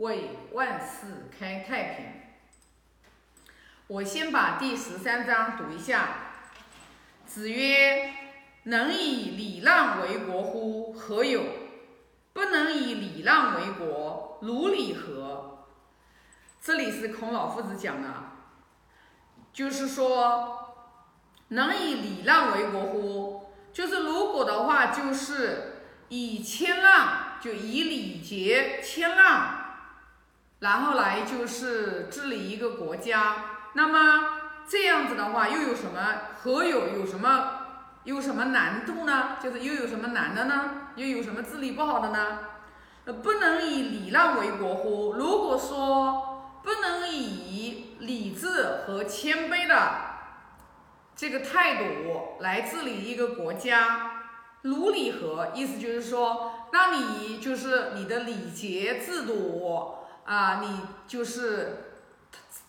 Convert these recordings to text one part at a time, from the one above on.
为万世开太平。我先把第十三章读一下。子曰：“能以礼让为国乎？何有！不能以礼让为国，如礼何？”这里是孔老夫子讲的，就是说，能以礼让为国乎？就是如果的话，就是以谦让，就以礼节谦让。然后来就是治理一个国家，那么这样子的话又有什么何有有什么有什么难度呢？就是又有什么难的呢？又有什么治理不好的呢？呃，不能以礼让为国乎？如果说不能以礼智和谦卑的这个态度来治理一个国家，如礼何？意思就是说，那你就是你的礼节制度。啊，你就是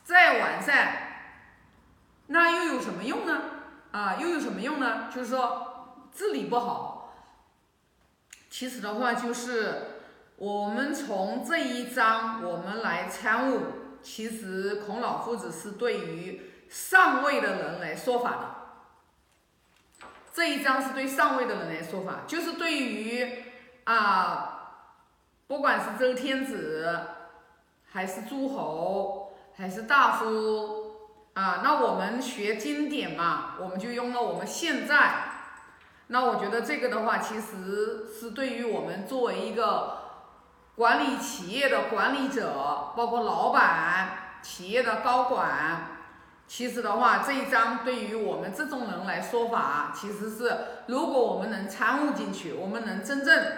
再完善，那又有什么用呢？啊，又有什么用呢？就是说治理不好。其实的话，就是我们从这一章我们来参悟，其实孔老夫子是对于上位的人来说法的。这一章是对上位的人来说法，就是对于啊，不管是周天子。还是诸侯，还是大夫啊？那我们学经典嘛，我们就用了我们现在。那我觉得这个的话，其实是对于我们作为一个管理企业的管理者，包括老板、企业的高管，其实的话，这一章对于我们这种人来说法，其实是如果我们能参悟进去，我们能真正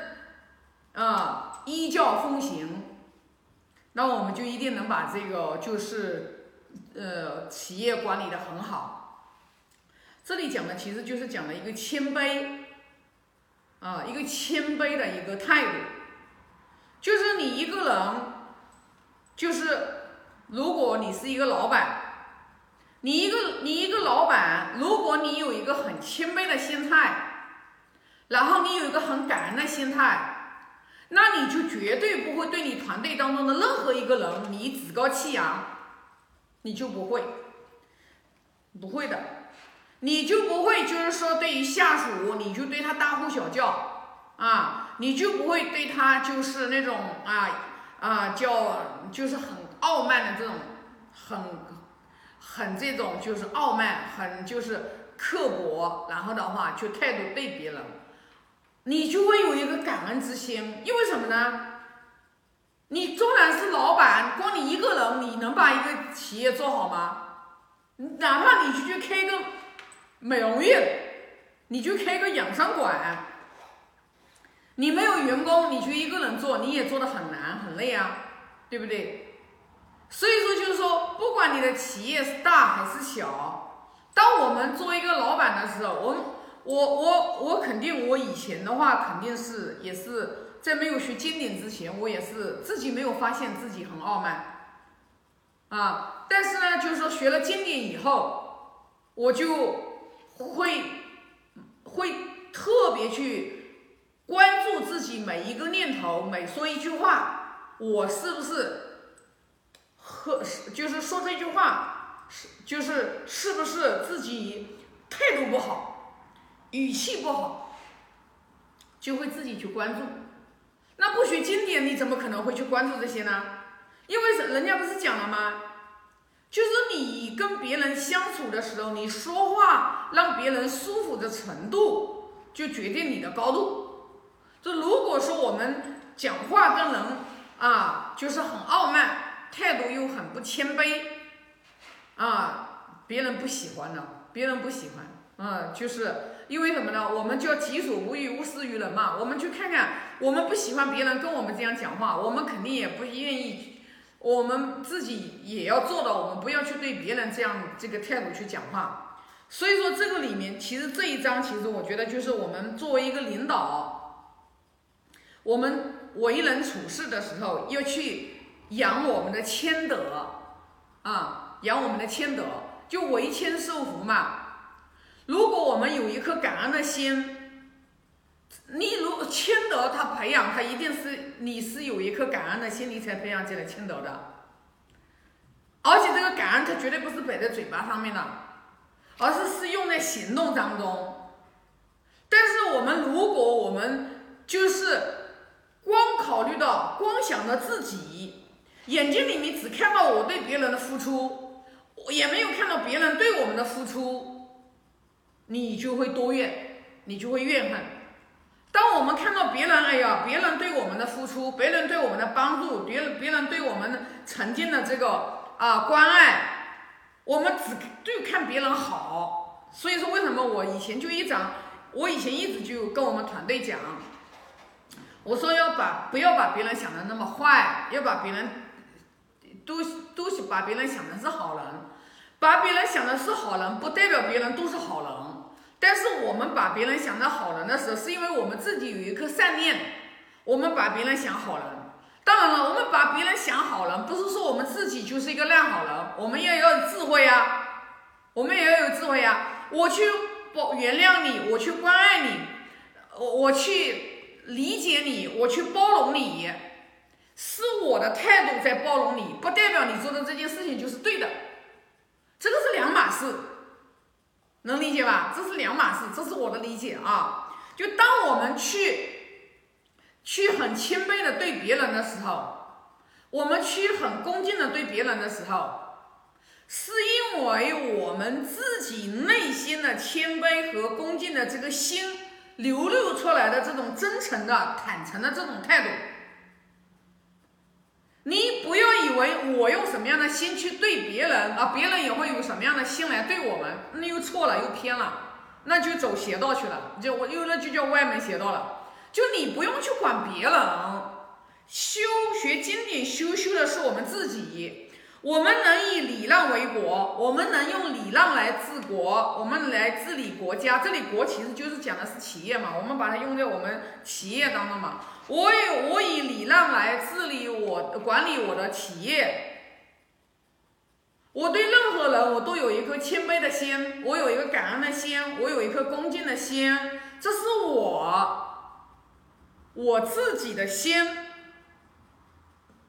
啊依教奉行。那我们就一定能把这个就是，呃，企业管理的很好。这里讲的其实就是讲了一个谦卑，啊，一个谦卑的一个态度。就是你一个人，就是如果你是一个老板，你一个你一个老板，如果你有一个很谦卑的心态，然后你有一个很感恩的心态。那你就绝对不会对你团队当中的任何一个人你趾高气扬，你就不会，不会的，你就不会就是说对于下属你就对他大呼小叫啊，你就不会对他就是那种啊啊叫就是很傲慢的这种很很这种就是傲慢很就是刻薄，然后的话就态度对别人。你就会有一个感恩之心，因为什么呢？你纵然是老板，光你一个人，你能把一个企业做好吗？哪怕你去去开个美容院，你就开个养生馆，你没有员工，你就一个人做，你也做的很难很累啊，对不对？所以说，就是说，不管你的企业是大还是小，当我们做一个老板的时候，我们。我我我肯定，我以前的话肯定是也是在没有学经典之前，我也是自己没有发现自己很傲慢，啊，但是呢，就是说学了经典以后，我就会会特别去关注自己每一个念头，每说一句话，我是不是和就是说这句话是就是是不是自己态度不好。语气不好，就会自己去关注。那不学经典，你怎么可能会去关注这些呢？因为人家不是讲了吗？就是你跟别人相处的时候，你说话让别人舒服的程度，就决定你的高度。就如果说我们讲话跟人啊，就是很傲慢，态度又很不谦卑，啊，别人不喜欢的，别人不喜欢，啊，就是。因为什么呢？我们就要己所不欲，勿施于人嘛。我们去看看，我们不喜欢别人跟我们这样讲话，我们肯定也不愿意。我们自己也要做到，我们不要去对别人这样这个态度去讲话。所以说，这个里面其实这一章，其实我觉得就是我们作为一个领导，我们为人处事的时候，要去养我们的谦德啊，养我们的谦德，就为谦受福嘛。如果我们有一颗感恩的心，你如谦德，他培养他一定是你是有一颗感恩的心，你才培养起来谦德的。而且这个感恩，它绝对不是摆在嘴巴上面的，而是是用在行动当中。但是我们如果我们就是光考虑到光想着自己，眼睛里面只看到我对别人的付出，我也没有看到别人对我们的付出，你就会多怨，你就会怨恨。当我们看到别人，哎呀，别人对我们的付出，别人对我们的帮助，别人别人对我们曾经的这个啊关爱，我们只对看别人好。所以说，为什么我以前就一直，我以前一直就跟我们团队讲，我说要把不要把别人想的那么坏，要把别人都都是把别人想的是好人，把别人想的是好人，不代表别人都是好人。但是我们把别人想的好人的时候，是因为我们自己有一颗善念，我们把别人想好人。当然了，我们把别人想好人，不是说我们自己就是一个烂好人，我们也要有智慧呀，我们也要有智慧呀。我去包原谅你，我去关爱你，我我去理解你，我去包容你，是我的态度在包容你，不代表你做的这件事情就是对的，这个是两码事。能理解吧？这是两码事，这是我的理解啊。就当我们去去很谦卑的对别人的时候，我们去很恭敬的对别人的时候，是因为我们自己内心的谦卑和恭敬的这个心流露出来的这种真诚的、坦诚的这种态度。你不要以为我用什么样的心去对别人啊，别人也会有什么样的心来对我们，那又错了，又偏了，那就走邪道去了，就我又那就叫歪门邪道了。就你不用去管别人，修学经典修修的是我们自己，我们能以礼让为国，我们能用礼让来治国，我们来治理国家。这里国其实就是讲的是企业嘛，我们把它用在我们企业当中嘛。我以我以礼让来治理我管理我的企业，我对任何人我都有一颗谦卑的心，我有一个感恩的心，我有一颗恭敬的心，这是我我自己的心。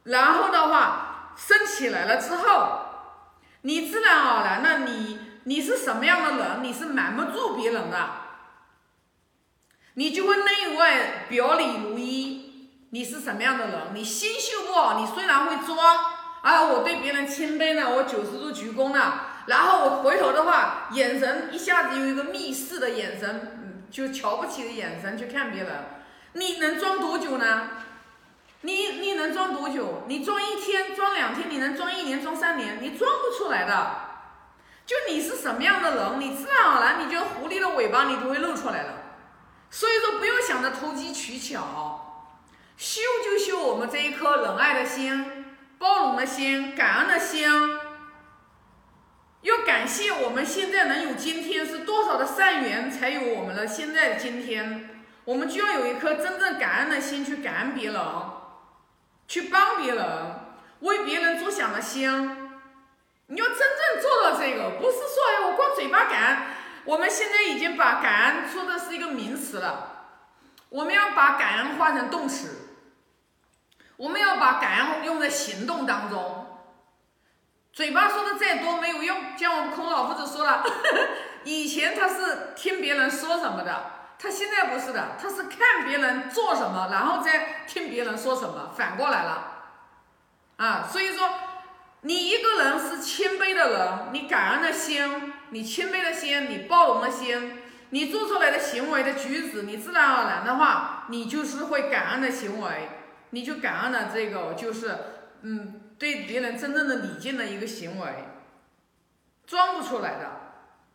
然后的话升起来了之后，你自然而然的你你是什么样的人，你是瞒不住别人的。你就会内外表里如一，你是什么样的人？你心胸不好，你虽然会装啊，我对别人谦卑呢，我九十度鞠躬呢，然后我回头的话，眼神一下子有一个密视的眼神，就瞧不起的眼神去看别人，你能装多久呢？你你能装多久？你装一天，装两天，你能装一年，装三年？你装不出来的。就你是什么样的人，你自然而然，你就狐狸的尾巴你都会露出来了。所以说，不要想着投机取巧，修就修我们这一颗仁爱的心、包容的心、感恩的心。要感谢我们现在能有今天，是多少的善缘才有我们的现在的今天。我们就要有一颗真正感恩的心，去感恩别人，去帮别人，为别人着想的心。你要真正做到这个，不是说哎，我光嘴巴感恩。我们现在已经把感恩说的是一个名词了，我们要把感恩换成动词，把感恩用在行动当中。嘴巴说的再多没有用，像我们孔老夫子说了，以前他是听别人说什么的，他现在不是的，他是看别人做什么，然后再听别人说什么，反过来了，啊，所以说你一个人是谦卑的人，你感恩的心。你谦卑的心，你包容的心，你做出来的行为的举止，你自然而然的话，你就是会感恩的行为，你就感恩了这个，就是嗯，对别人真正的礼敬的一个行为，装不出来的，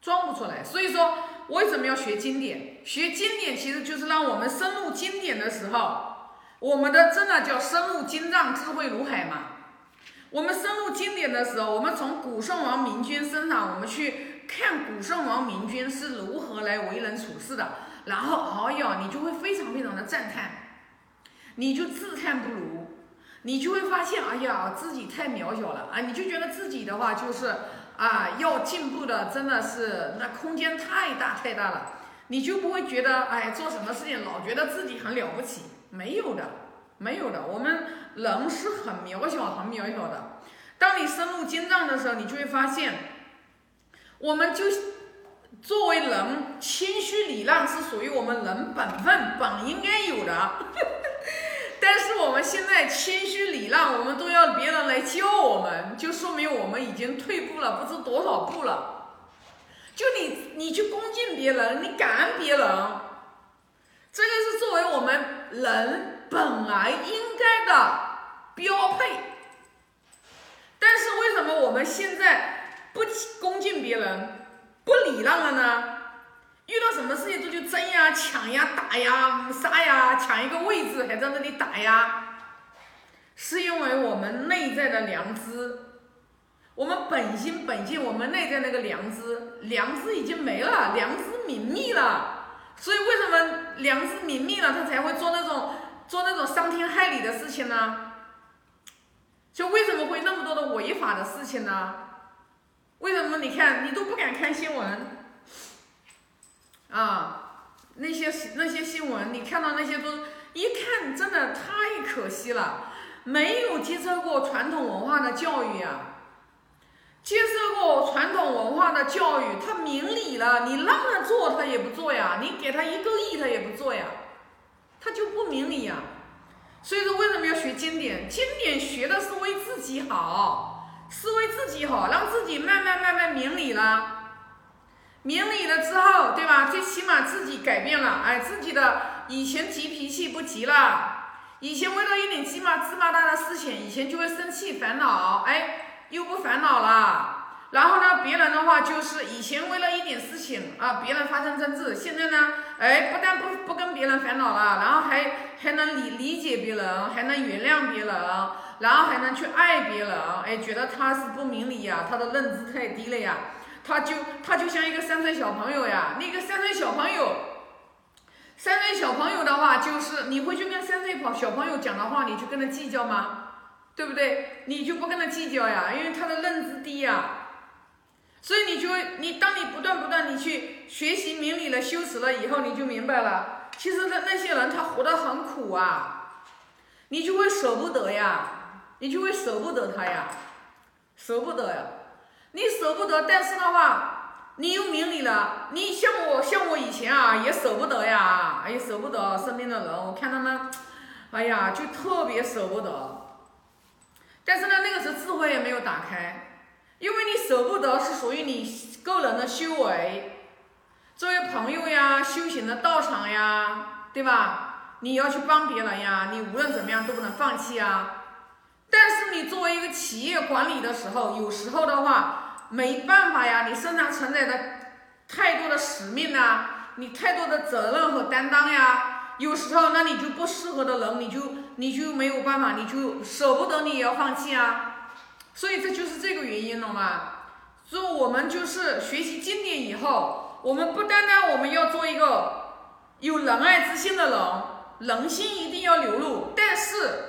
装不出来。所以说，为什么要学经典？学经典其实就是让我们深入经典的时候，我们的真的叫深入经藏，智慧如海嘛。我们深入经典的时候，我们从古圣王明君身上，我们去。看古圣王明君是如何来为人处事的，然后，哎呀，你就会非常非常的赞叹，你就自叹不如，你就会发现，哎呀，自己太渺小了啊！你就觉得自己的话就是啊，要进步的真的是那空间太大太大了。你就不会觉得哎做什么事情老觉得自己很了不起，没有的，没有的，我们人是很渺小很渺小的。当你深入经藏的时候，你就会发现，我们就作为人，谦虚礼让是属于我们人本分本应该有的。我们现在谦虚礼让，我们都要别人来教我们，就说明我们已经退步了不知多少步了。就你，你去恭敬别人，你感恩别人，这个是作为我们人本来应该的标配。但是为什么我们现在不恭敬别人，不礼让了呢？遇到什么事情都去争呀、抢呀、打呀、杀呀，抢一个位置还在那里打呀，是因为我们内在的良知，我们本心本性，我们内在那个良知，良知已经没了，良知泯灭了，所以为什么良知泯灭了，他才会做那种做那种伤天害理的事情呢？就为什么会那么多的违法的事情呢？为什么你看你都不敢看新闻？啊，那些那些新闻，你看到那些都一看，真的太可惜了，没有接受过传统文化的教育啊，接受过传统文化的教育，他明理了，你让他做他也不做呀，你给他一个亿他也不做呀，他就不明理呀。所以说为什么要学经典？经典学的是为自己好，是为自己好，让自己慢慢慢慢明理了。明理了之后，对吧？最起码自己改变了，哎，自己的以前急脾气不急了，以前为了一点鸡毛芝麻大的事情，以前就会生气烦恼，哎，又不烦恼了。然后呢，别人的话就是以前为了一点事情啊，别人发生争执，现在呢，哎，不但不不跟别人烦恼了，然后还还能理理解别人，还能原谅别人，然后还能去爱别人，哎，觉得他是不明理呀，他的认知太低了呀。他就他就像一个三岁小朋友呀，那个三岁小朋友，三岁小朋友的话就是你会去跟三岁跑小朋友讲的话，你去跟他计较吗？对不对？你就不跟他计较呀，因为他的认知低呀，所以你就你当你不断不断你去学习明理了修持了以后，你就明白了，其实那那些人他活得很苦啊，你就会舍不得呀，你就会舍不得他呀，舍不得呀。你舍不得，但是的话，你又明理了。你像我，像我以前啊，也舍不得呀，也舍不得身边的人。我看他们，哎呀，就特别舍不得。但是呢，那个时候智慧也没有打开，因为你舍不得是属于你个人的修为。作为朋友呀，修行的道场呀，对吧？你要去帮别人呀，你无论怎么样都不能放弃啊。但是你作为一个企业管理的时候，有时候的话没办法呀，你身上承载的太多的使命啊，你太多的责任和担当呀，有时候那你就不适合的人，你就你就没有办法，你就舍不得，你也要放弃啊。所以这就是这个原因了嘛。所以我们就是学习经典以后，我们不单单我们要做一个有仁爱之心的人，人心一定要流露，但是。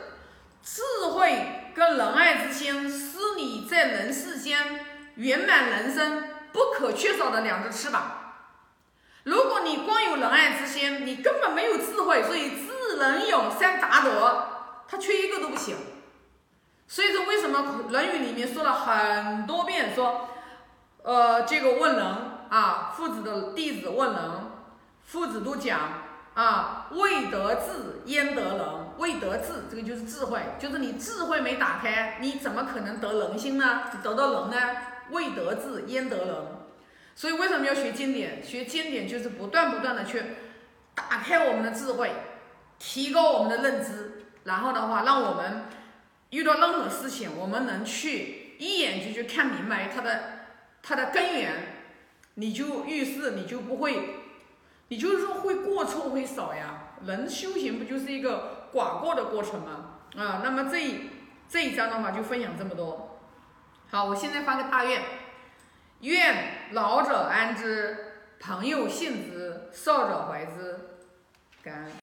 智慧跟仁爱之心是你在人世间圆满人生不可缺少的两只翅膀。如果你光有仁爱之心，你根本没有智慧，所以智仁勇三达德，他缺一个都不行。所以说，为什么《论语》里面说了很多遍说，呃，这个问人啊，父子的弟子问人，父子都讲。啊，未得志焉得仁？未得志，这个就是智慧，就是你智慧没打开，你怎么可能得人心呢？得到人呢？未得志焉得人？所以为什么要学经典？学经典就是不断不断的去打开我们的智慧，提高我们的认知，然后的话，让我们遇到任何事情，我们能去一眼就去看明白它的它的根源，你就遇事你就不会。你就是说会过错会少呀，人修行不就是一个寡过的过程嘛？啊，那么这一这一章的话就分享这么多。好，我现在发个大愿，愿老者安之，朋友信之，少者怀之，感恩。